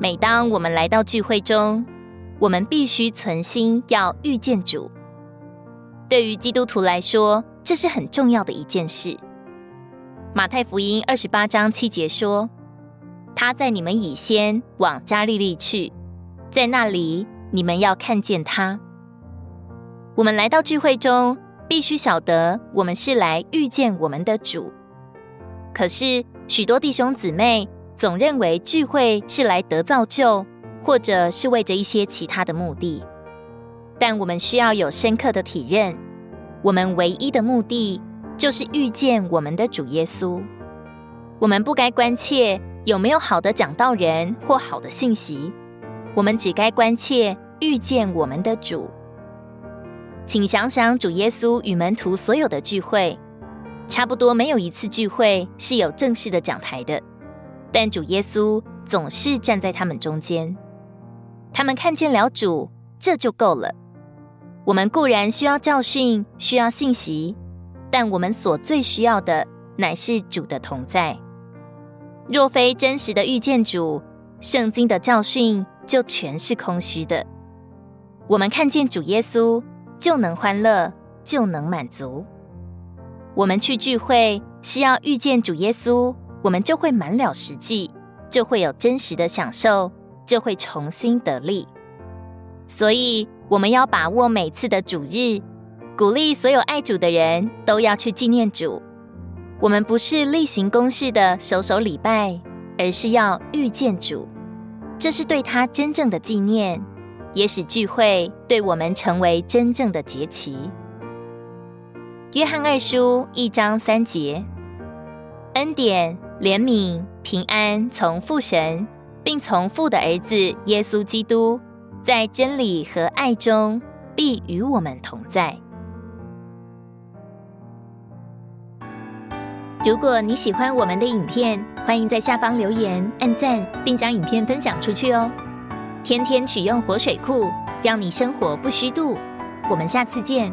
每当我们来到聚会中，我们必须存心要遇见主。对于基督徒来说，这是很重要的一件事。马太福音二十八章七节说：“他在你们以先往加利利去，在那里你们要看见他。”我们来到聚会中，必须晓得我们是来遇见我们的主。可是许多弟兄姊妹总认为聚会是来得造就，或者是为着一些其他的目的。但我们需要有深刻的体认，我们唯一的目的就是遇见我们的主耶稣。我们不该关切有没有好的讲道人或好的信息，我们只该关切遇见我们的主。请想想主耶稣与门徒所有的聚会，差不多没有一次聚会是有正式的讲台的，但主耶稣总是站在他们中间。他们看见了主，这就够了。我们固然需要教训，需要信息，但我们所最需要的乃是主的同在。若非真实的遇见主，圣经的教训就全是空虚的。我们看见主耶稣，就能欢乐，就能满足。我们去聚会是要遇见主耶稣，我们就会满了实际，就会有真实的享受，就会重新得力。所以，我们要把握每次的主日，鼓励所有爱主的人都要去纪念主。我们不是例行公事的守守礼拜，而是要遇见主，这是对他真正的纪念，也使聚会对我们成为真正的节期。约翰二书一章三节，恩典、怜悯、平安从父神，并从父的儿子耶稣基督。在真理和爱中，必与我们同在。如果你喜欢我们的影片，欢迎在下方留言、按赞，并将影片分享出去哦。天天取用活水库，让你生活不虚度。我们下次见。